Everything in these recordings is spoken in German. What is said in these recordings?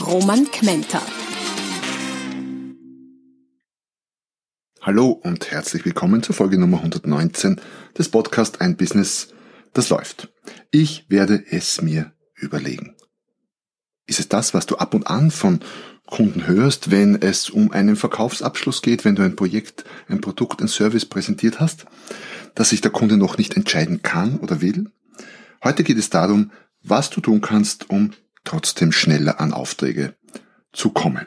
Roman Kmenter. Hallo und herzlich willkommen zur Folge Nummer 119 des Podcast Ein Business, das läuft. Ich werde es mir überlegen. Ist es das, was du ab und an von Kunden hörst, wenn es um einen Verkaufsabschluss geht, wenn du ein Projekt, ein Produkt, ein Service präsentiert hast, dass sich der Kunde noch nicht entscheiden kann oder will? Heute geht es darum, was du tun kannst, um trotzdem schneller an Aufträge zu kommen.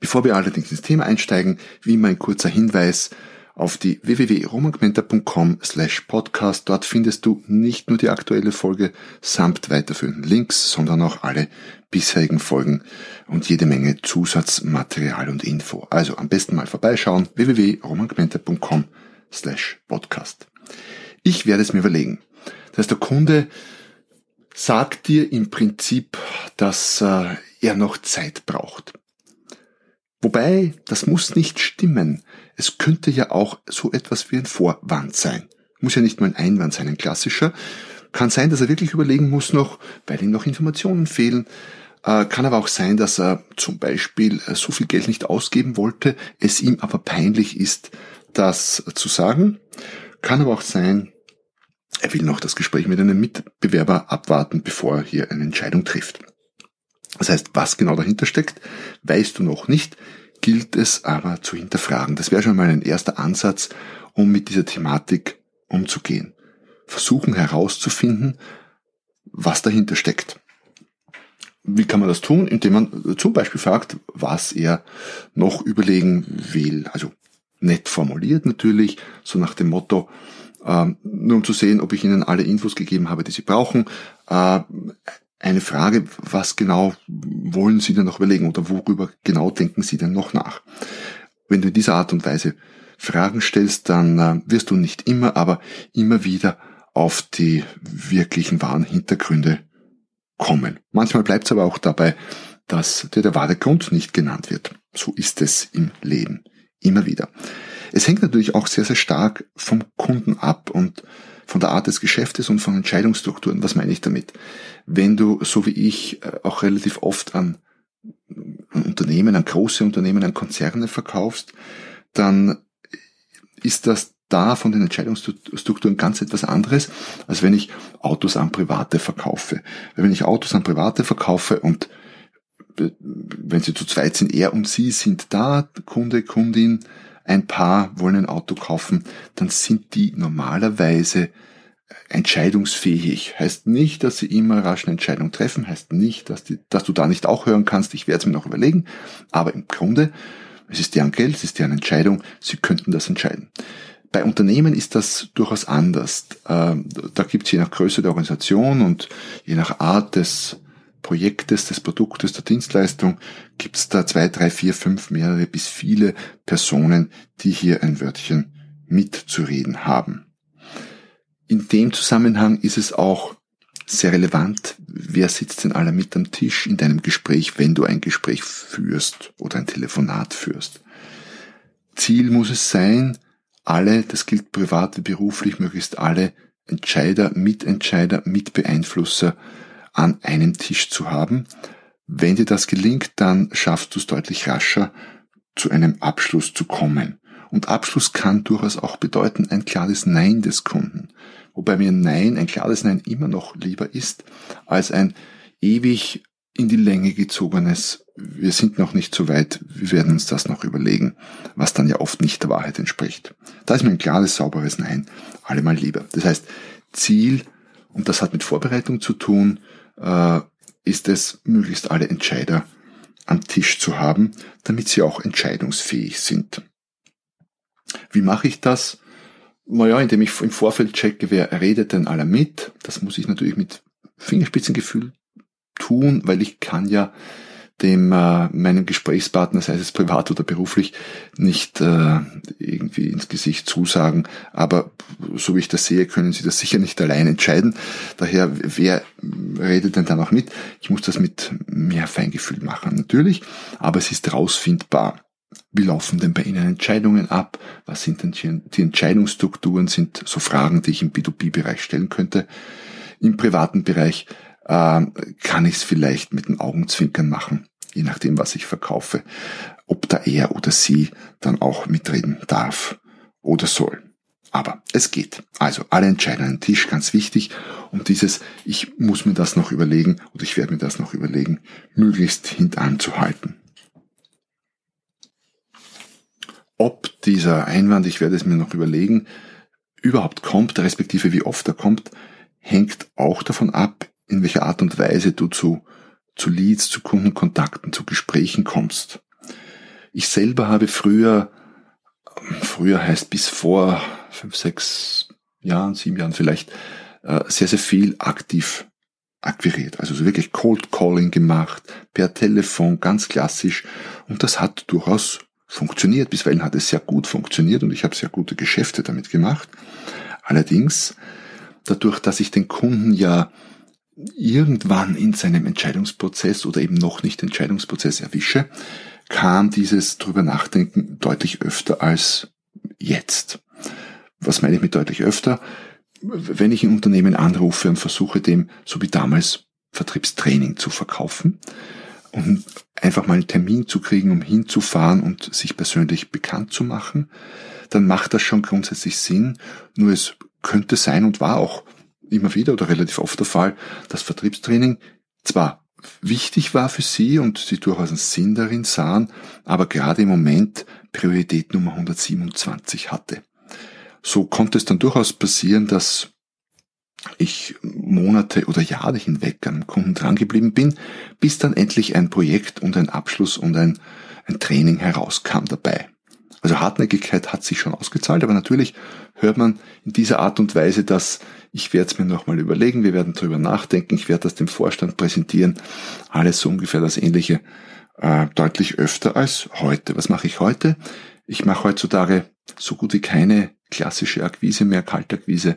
Bevor wir allerdings ins Thema einsteigen, wie immer ein kurzer Hinweis auf die www.romangmenta.com slash podcast. Dort findest du nicht nur die aktuelle Folge samt weiterführenden Links, sondern auch alle bisherigen Folgen und jede Menge Zusatzmaterial und Info. Also am besten mal vorbeischauen www.romangmenta.com slash podcast. Ich werde es mir überlegen. Das heißt, der Kunde sagt dir im Prinzip, dass äh, er noch Zeit braucht. Wobei, das muss nicht stimmen. Es könnte ja auch so etwas wie ein Vorwand sein. Muss ja nicht nur ein Einwand sein, ein klassischer. Kann sein, dass er wirklich überlegen muss noch, weil ihm noch Informationen fehlen. Äh, kann aber auch sein, dass er zum Beispiel äh, so viel Geld nicht ausgeben wollte, es ihm aber peinlich ist, das zu sagen. Kann aber auch sein, er will noch das Gespräch mit einem Mitbewerber abwarten, bevor er hier eine Entscheidung trifft. Das heißt, was genau dahinter steckt, weißt du noch nicht, gilt es aber zu hinterfragen. Das wäre schon mal ein erster Ansatz, um mit dieser Thematik umzugehen. Versuchen herauszufinden, was dahinter steckt. Wie kann man das tun? Indem man zum Beispiel fragt, was er noch überlegen will. Also nett formuliert natürlich, so nach dem Motto, äh, nur um zu sehen, ob ich Ihnen alle Infos gegeben habe, die Sie brauchen. Äh, eine Frage, was genau wollen Sie denn noch überlegen oder worüber genau denken Sie denn noch nach? Wenn du in dieser Art und Weise Fragen stellst, dann äh, wirst du nicht immer, aber immer wieder auf die wirklichen wahren Hintergründe kommen. Manchmal bleibt es aber auch dabei, dass dir der wahre Grund nicht genannt wird. So ist es im Leben. Immer wieder. Es hängt natürlich auch sehr, sehr stark vom Kunden ab und von der Art des Geschäftes und von Entscheidungsstrukturen. Was meine ich damit? Wenn du, so wie ich, äh, auch relativ oft an, Unternehmen, an große Unternehmen, an Konzerne verkaufst, dann ist das da von den Entscheidungsstrukturen ganz etwas anderes, als wenn ich Autos an Private verkaufe. Wenn ich Autos an Private verkaufe und äh, wenn sie zu zweit sind, er und sie sind da, Kunde, Kundin, ein Paar wollen ein Auto kaufen, dann sind die normalerweise entscheidungsfähig. Heißt nicht, dass sie immer rasch eine Entscheidung treffen, heißt nicht, dass, die, dass du da nicht auch hören kannst, ich werde es mir noch überlegen, aber im Grunde, es ist deren Geld, es ist deren Entscheidung, sie könnten das entscheiden. Bei Unternehmen ist das durchaus anders. Ähm, da gibt es je nach Größe der Organisation und je nach Art des Projektes, des Produktes, der Dienstleistung gibt es da zwei, drei, vier, fünf, mehrere bis viele Personen, die hier ein Wörtchen mitzureden haben. In dem Zusammenhang ist es auch sehr relevant, wer sitzt denn alle mit am Tisch in deinem Gespräch, wenn du ein Gespräch führst oder ein Telefonat führst. Ziel muss es sein, alle, das gilt privat wie beruflich, möglichst alle Entscheider, Mitentscheider, Mitbeeinflusser an einem Tisch zu haben. Wenn dir das gelingt, dann schaffst du es deutlich rascher, zu einem Abschluss zu kommen. Und Abschluss kann durchaus auch bedeuten ein klares Nein des Kunden. Wobei mir Nein, ein klares Nein immer noch lieber ist, als ein ewig in die Länge gezogenes, wir sind noch nicht so weit, wir werden uns das noch überlegen, was dann ja oft nicht der Wahrheit entspricht. Da ist mir ein klares, sauberes Nein allemal lieber. Das heißt, Ziel, und das hat mit Vorbereitung zu tun, ist es, möglichst alle Entscheider am Tisch zu haben, damit sie auch entscheidungsfähig sind. Wie mache ich das? Naja, indem ich im Vorfeld checke, wer redet denn alle mit. Das muss ich natürlich mit Fingerspitzengefühl tun, weil ich kann ja dem äh, meinem Gesprächspartner, sei es privat oder beruflich, nicht äh, irgendwie ins Gesicht zusagen. Aber so wie ich das sehe, können Sie das sicher nicht allein entscheiden. Daher, wer redet denn da noch mit? Ich muss das mit mehr Feingefühl machen, natürlich, aber es ist rausfindbar. Wie laufen denn bei Ihnen Entscheidungen ab? Was sind denn die Entscheidungsstrukturen? Sind so Fragen, die ich im B2B-Bereich stellen könnte. Im privaten Bereich kann ich es vielleicht mit den Augenzwinkern machen, je nachdem, was ich verkaufe, ob da er oder sie dann auch mitreden darf oder soll. Aber es geht. Also alle Entscheidungen an Tisch, ganz wichtig. Und dieses, ich muss mir das noch überlegen oder ich werde mir das noch überlegen, möglichst hintanzuhalten. Ob dieser Einwand, ich werde es mir noch überlegen, überhaupt kommt, respektive wie oft er kommt, hängt auch davon ab, in welcher Art und Weise du zu, zu Leads, zu Kundenkontakten, zu Gesprächen kommst. Ich selber habe früher, früher heißt bis vor fünf, sechs Jahren, sieben Jahren vielleicht, äh, sehr, sehr viel aktiv akquiriert. Also so wirklich Cold Calling gemacht, per Telefon, ganz klassisch. Und das hat durchaus funktioniert. Bisweilen hat es sehr gut funktioniert und ich habe sehr gute Geschäfte damit gemacht. Allerdings, dadurch, dass ich den Kunden ja irgendwann in seinem Entscheidungsprozess oder eben noch nicht Entscheidungsprozess erwische, kam dieses drüber nachdenken deutlich öfter als jetzt. Was meine ich mit deutlich öfter? Wenn ich ein Unternehmen anrufe und versuche dem, so wie damals, Vertriebstraining zu verkaufen, um einfach mal einen Termin zu kriegen, um hinzufahren und sich persönlich bekannt zu machen, dann macht das schon grundsätzlich Sinn. Nur es könnte sein und war auch immer wieder oder relativ oft der Fall, dass Vertriebstraining zwar wichtig war für sie und sie durchaus einen Sinn darin sahen, aber gerade im Moment Priorität Nummer 127 hatte. So konnte es dann durchaus passieren, dass ich Monate oder Jahre hinweg an Kunden drangeblieben bin, bis dann endlich ein Projekt und ein Abschluss und ein, ein Training herauskam dabei. Also Hartnäckigkeit hat sich schon ausgezahlt, aber natürlich hört man in dieser Art und Weise, dass ich werde es mir nochmal überlegen, wir werden darüber nachdenken, ich werde das dem Vorstand präsentieren, alles so ungefähr das Ähnliche, äh, deutlich öfter als heute. Was mache ich heute? Ich mache heutzutage so gut wie keine klassische Akquise mehr, Kaltakquise,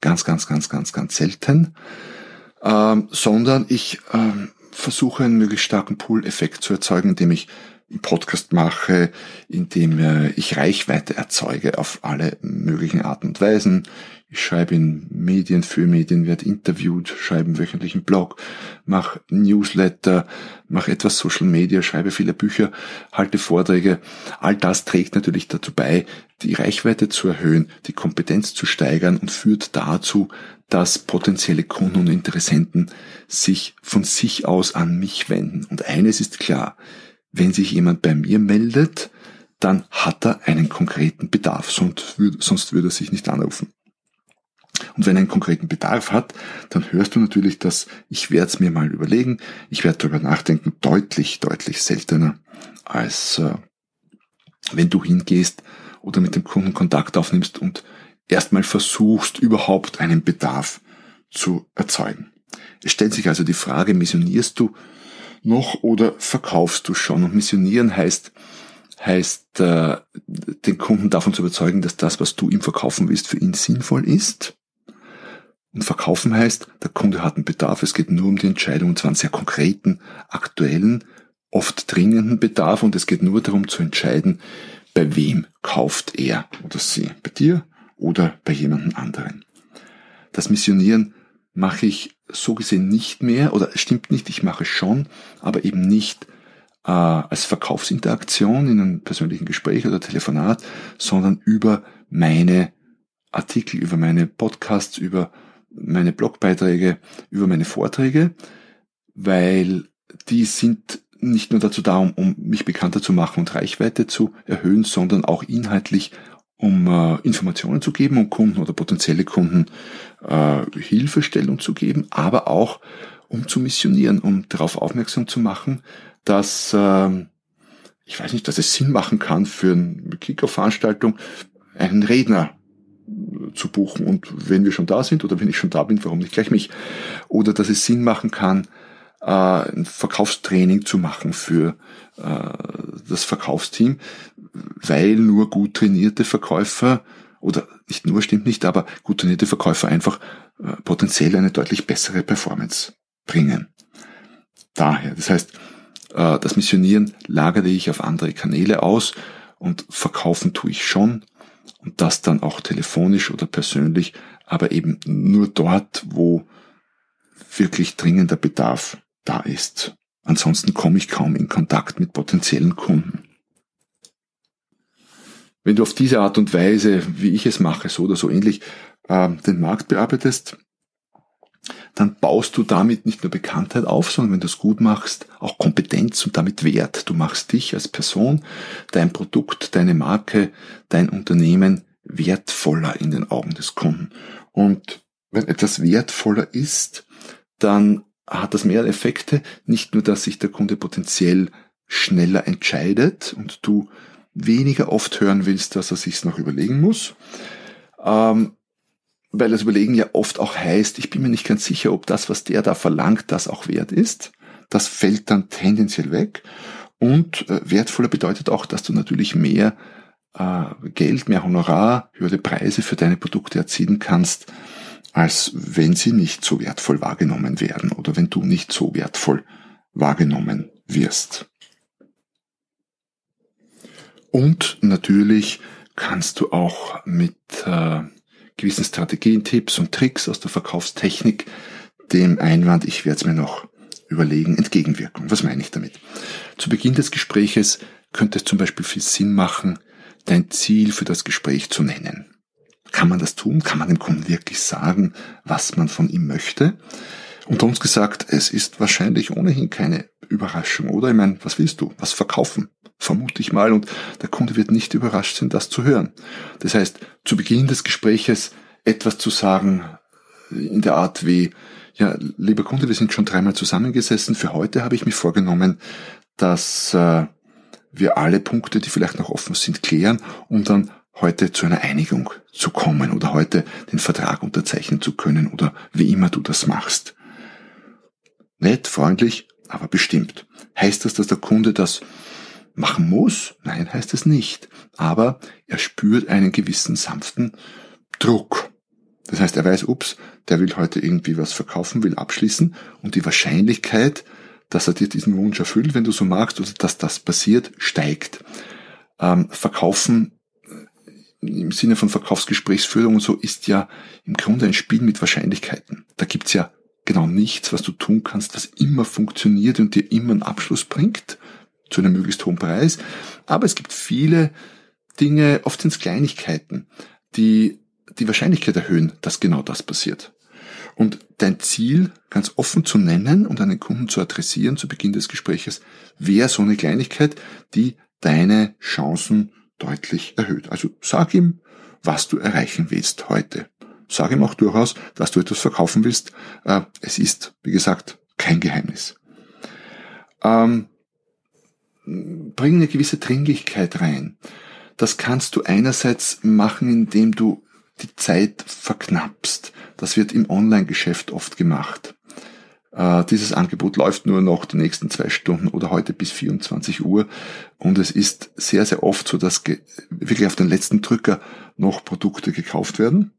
ganz, ganz, ganz, ganz, ganz selten, ähm, sondern ich ähm, versuche einen möglichst starken Pull-Effekt zu erzeugen, indem ich einen Podcast mache, indem äh, ich Reichweite erzeuge auf alle möglichen Arten und Weisen. Ich schreibe in Medien für Medien, werde interviewt, schreibe einen wöchentlichen Blog, mache Newsletter, mache etwas Social Media, schreibe viele Bücher, halte Vorträge. All das trägt natürlich dazu bei, die Reichweite zu erhöhen, die Kompetenz zu steigern und führt dazu, dass potenzielle Kunden und Interessenten sich von sich aus an mich wenden. Und eines ist klar, wenn sich jemand bei mir meldet, dann hat er einen konkreten Bedarf, sonst würde, er sich nicht anrufen. Und wenn er einen konkreten Bedarf hat, dann hörst du natürlich, dass ich werde es mir mal überlegen, ich werde darüber nachdenken, deutlich, deutlich seltener, als äh, wenn du hingehst oder mit dem Kunden Kontakt aufnimmst und erstmal versuchst, überhaupt einen Bedarf zu erzeugen. Es stellt sich also die Frage, missionierst du noch oder verkaufst du schon? Und missionieren heißt, heißt äh, den Kunden davon zu überzeugen, dass das, was du ihm verkaufen willst, für ihn sinnvoll ist. Und verkaufen heißt, der Kunde hat einen Bedarf, es geht nur um die Entscheidung, und zwar einen sehr konkreten, aktuellen, oft dringenden Bedarf, und es geht nur darum zu entscheiden, bei wem kauft er oder sie, bei dir oder bei jemandem anderen. Das Missionieren mache ich so gesehen nicht mehr, oder stimmt nicht, ich mache schon, aber eben nicht äh, als Verkaufsinteraktion in einem persönlichen Gespräch oder Telefonat, sondern über meine Artikel, über meine Podcasts, über meine Blogbeiträge, über meine Vorträge, weil die sind nicht nur dazu da, um, um mich bekannter zu machen und Reichweite zu erhöhen, sondern auch inhaltlich, um äh, Informationen zu geben, um Kunden oder potenzielle Kunden äh, Hilfestellung zu geben, aber auch um zu missionieren, um darauf aufmerksam zu machen, dass äh, ich weiß nicht, dass es Sinn machen kann für eine Kickoff-Veranstaltung einen Redner zu buchen und wenn wir schon da sind oder wenn ich schon da bin, warum nicht gleich mich? Oder dass es Sinn machen kann, äh, ein Verkaufstraining zu machen für äh, das Verkaufsteam, weil nur gut trainierte Verkäufer oder nicht nur stimmt nicht, aber gut trainierte Verkäufer einfach äh, potenziell eine deutlich bessere Performance bringen. Daher, das heißt, äh, das Missionieren lagere ich auf andere Kanäle aus und verkaufen tue ich schon und das dann auch telefonisch oder persönlich, aber eben nur dort, wo wirklich dringender Bedarf da ist. Ansonsten komme ich kaum in Kontakt mit potenziellen Kunden. Wenn du auf diese Art und Weise, wie ich es mache, so oder so ähnlich, äh, den Markt bearbeitest, dann baust du damit nicht nur Bekanntheit auf, sondern wenn du es gut machst, auch Kompetenz und damit Wert. Du machst dich als Person, dein Produkt, deine Marke, dein Unternehmen wertvoller in den Augen des Kunden. Und wenn etwas wertvoller ist, dann hat das mehrere Effekte. Nicht nur, dass sich der Kunde potenziell schneller entscheidet und du weniger oft hören willst, dass er sich's noch überlegen muss. Ähm, weil das Überlegen ja oft auch heißt, ich bin mir nicht ganz sicher, ob das, was der da verlangt, das auch wert ist. Das fällt dann tendenziell weg. Und äh, wertvoller bedeutet auch, dass du natürlich mehr äh, Geld, mehr Honorar, höhere Preise für deine Produkte erzielen kannst, als wenn sie nicht so wertvoll wahrgenommen werden oder wenn du nicht so wertvoll wahrgenommen wirst. Und natürlich kannst du auch mit äh, gewissen Strategien, Tipps und Tricks aus der Verkaufstechnik dem Einwand, ich werde es mir noch überlegen, entgegenwirken. Was meine ich damit? Zu Beginn des Gespräches könnte es zum Beispiel viel Sinn machen, dein Ziel für das Gespräch zu nennen. Kann man das tun? Kann man dem Kunden wirklich sagen, was man von ihm möchte? Unter uns gesagt, es ist wahrscheinlich ohnehin keine Überraschung, oder? Ich meine, was willst du? Was verkaufen? Vermute ich mal. Und der Kunde wird nicht überrascht sein, das zu hören. Das heißt, zu Beginn des Gespräches etwas zu sagen in der Art wie, ja, lieber Kunde, wir sind schon dreimal zusammengesessen. Für heute habe ich mir vorgenommen, dass äh, wir alle Punkte, die vielleicht noch offen sind, klären, um dann heute zu einer Einigung zu kommen oder heute den Vertrag unterzeichnen zu können oder wie immer du das machst. Nett, freundlich, aber bestimmt. Heißt das, dass der Kunde das machen muss? Nein, heißt es nicht. Aber er spürt einen gewissen sanften Druck. Das heißt, er weiß, ups, der will heute irgendwie was verkaufen, will abschließen und die Wahrscheinlichkeit, dass er dir diesen Wunsch erfüllt, wenn du so magst, oder dass das passiert, steigt. Ähm, verkaufen äh, im Sinne von Verkaufsgesprächsführung und so ist ja im Grunde ein Spiel mit Wahrscheinlichkeiten. Da gibt's ja genau nichts, was du tun kannst, was immer funktioniert und dir immer einen Abschluss bringt, zu einem möglichst hohen Preis. Aber es gibt viele Dinge, oft sind es Kleinigkeiten, die die Wahrscheinlichkeit erhöhen, dass genau das passiert. Und dein Ziel ganz offen zu nennen und einen Kunden zu adressieren zu Beginn des Gespräches wäre so eine Kleinigkeit, die deine Chancen deutlich erhöht. Also sag ihm, was du erreichen willst heute. Sag ihm auch durchaus, dass du etwas verkaufen willst. Äh, es ist, wie gesagt, kein Geheimnis. Ähm, bring eine gewisse Dringlichkeit rein. Das kannst du einerseits machen, indem du die Zeit verknappst. Das wird im Online-Geschäft oft gemacht. Äh, dieses Angebot läuft nur noch die nächsten zwei Stunden oder heute bis 24 Uhr. Und es ist sehr, sehr oft so, dass wirklich auf den letzten Drücker noch Produkte gekauft werden.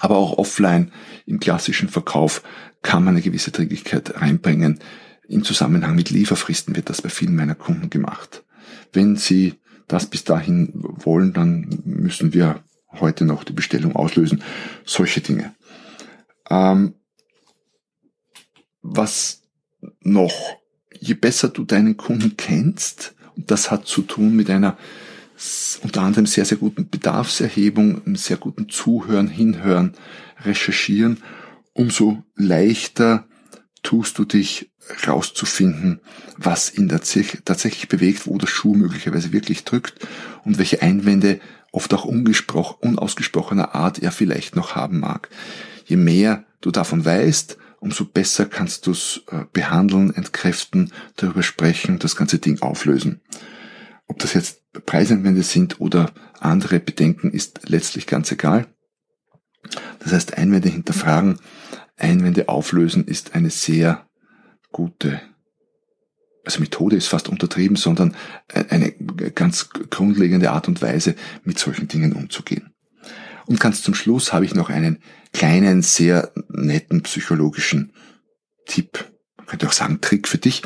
Aber auch offline im klassischen Verkauf kann man eine gewisse Dringlichkeit reinbringen. Im Zusammenhang mit Lieferfristen wird das bei vielen meiner Kunden gemacht. Wenn Sie das bis dahin wollen, dann müssen wir heute noch die Bestellung auslösen. Solche Dinge. Ähm, was noch? Je besser du deinen Kunden kennst, und das hat zu tun mit einer unter anderem sehr, sehr guten Bedarfserhebung, einem sehr guten Zuhören, Hinhören, Recherchieren, umso leichter tust du dich rauszufinden, was ihn tatsächlich bewegt, wo der Schuh möglicherweise wirklich drückt und welche Einwände oft auch unausgesprochener Art er vielleicht noch haben mag. Je mehr du davon weißt, umso besser kannst du es äh, behandeln, entkräften, darüber sprechen, das ganze Ding auflösen. Ob das jetzt Preiseinwände sind oder andere Bedenken, ist letztlich ganz egal. Das heißt, Einwände hinterfragen, Einwände auflösen ist eine sehr gute, also Methode ist fast untertrieben, sondern eine ganz grundlegende Art und Weise, mit solchen Dingen umzugehen. Und ganz zum Schluss habe ich noch einen kleinen, sehr netten psychologischen Tipp, man könnte auch sagen Trick für dich,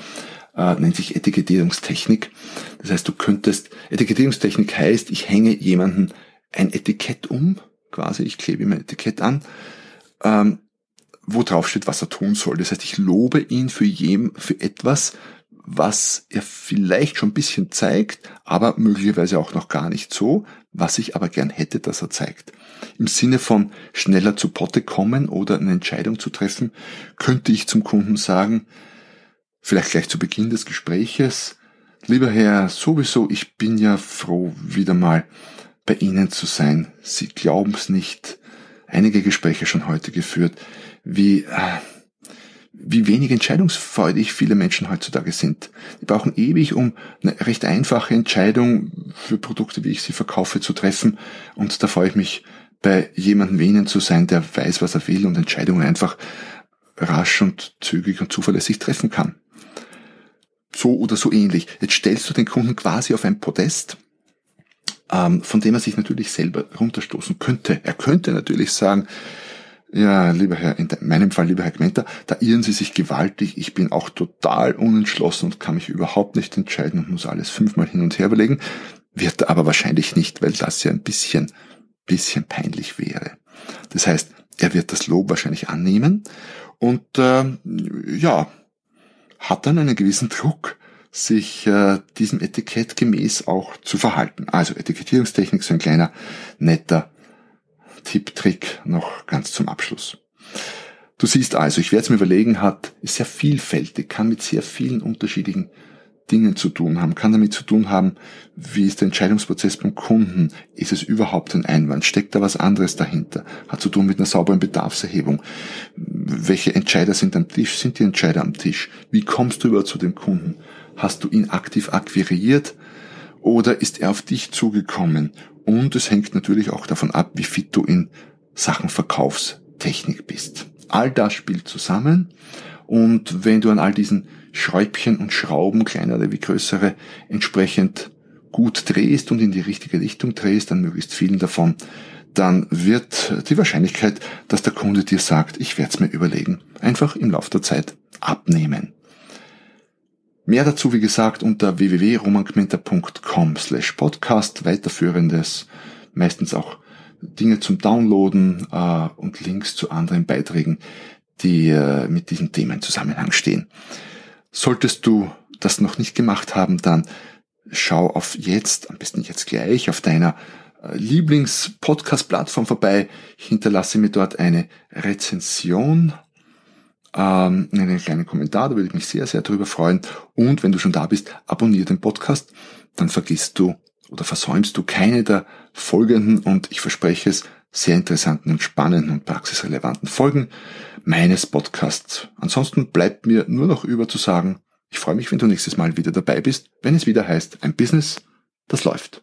äh, nennt sich Etikettierungstechnik. Das heißt, du könntest, Etikettierungstechnik heißt, ich hänge jemanden ein Etikett um, quasi, ich klebe ihm ein Etikett an, ähm, wo drauf steht, was er tun soll. Das heißt, ich lobe ihn für, jem, für etwas, was er vielleicht schon ein bisschen zeigt, aber möglicherweise auch noch gar nicht so, was ich aber gern hätte, dass er zeigt. Im Sinne von schneller zu Potte kommen oder eine Entscheidung zu treffen, könnte ich zum Kunden sagen, vielleicht gleich zu Beginn des Gespräches, lieber Herr, sowieso, ich bin ja froh, wieder mal bei Ihnen zu sein. Sie glauben es nicht. Einige Gespräche schon heute geführt, wie äh, wie wenig entscheidungsfreudig viele Menschen heutzutage sind. Die brauchen ewig, um eine recht einfache Entscheidung für Produkte, wie ich sie verkaufe, zu treffen. Und da freue ich mich, bei jemandem wie Ihnen zu sein, der weiß, was er will und Entscheidungen einfach rasch und zügig und zuverlässig treffen kann. So oder so ähnlich. Jetzt stellst du den Kunden quasi auf ein Podest, ähm, von dem er sich natürlich selber runterstoßen könnte. Er könnte natürlich sagen, ja, lieber Herr, in meinem Fall, lieber Herr Gmenter, da irren Sie sich gewaltig. Ich bin auch total unentschlossen und kann mich überhaupt nicht entscheiden und muss alles fünfmal hin und her überlegen. Wird aber wahrscheinlich nicht, weil das ja ein bisschen, bisschen peinlich wäre. Das heißt, er wird das Lob wahrscheinlich annehmen und äh, ja, hat dann einen gewissen Druck, sich äh, diesem Etikett gemäß auch zu verhalten. Also Etikettierungstechnik, so ein kleiner, netter Tipp, Trick noch ganz zum Abschluss. Du siehst also, ich werde es mir überlegen, hat, ist sehr vielfältig, kann mit sehr vielen unterschiedlichen Dingen zu tun haben, kann damit zu tun haben, wie ist der Entscheidungsprozess beim Kunden, ist es überhaupt ein Einwand, steckt da was anderes dahinter, hat zu tun mit einer sauberen Bedarfserhebung, welche Entscheider sind am Tisch, sind die Entscheider am Tisch, wie kommst du über zu dem Kunden, hast du ihn aktiv akquiriert oder ist er auf dich zugekommen? Und es hängt natürlich auch davon ab, wie fit du in Sachen Verkaufstechnik bist. All das spielt zusammen. Und wenn du an all diesen Schräubchen und Schrauben, kleinere wie größere, entsprechend gut drehst und in die richtige Richtung drehst, dann möglichst vielen davon, dann wird die Wahrscheinlichkeit, dass der Kunde dir sagt, ich werde es mir überlegen, einfach im Laufe der Zeit abnehmen. Mehr dazu, wie gesagt, unter www.romangmenta.com slash podcast, weiterführendes, meistens auch Dinge zum Downloaden äh, und Links zu anderen Beiträgen, die äh, mit diesem Thema in Zusammenhang stehen. Solltest du das noch nicht gemacht haben, dann schau auf jetzt, am besten jetzt gleich, auf deiner Lieblings-Podcast-Plattform vorbei, hinterlasse mir dort eine Rezension ähm, einen kleinen Kommentar, da würde ich mich sehr, sehr darüber freuen. Und wenn du schon da bist, abonniere den Podcast, dann vergisst du oder versäumst du keine der folgenden und ich verspreche es, sehr interessanten und spannenden und praxisrelevanten Folgen meines Podcasts. Ansonsten bleibt mir nur noch über zu sagen, ich freue mich, wenn du nächstes Mal wieder dabei bist, wenn es wieder heißt, ein Business, das läuft.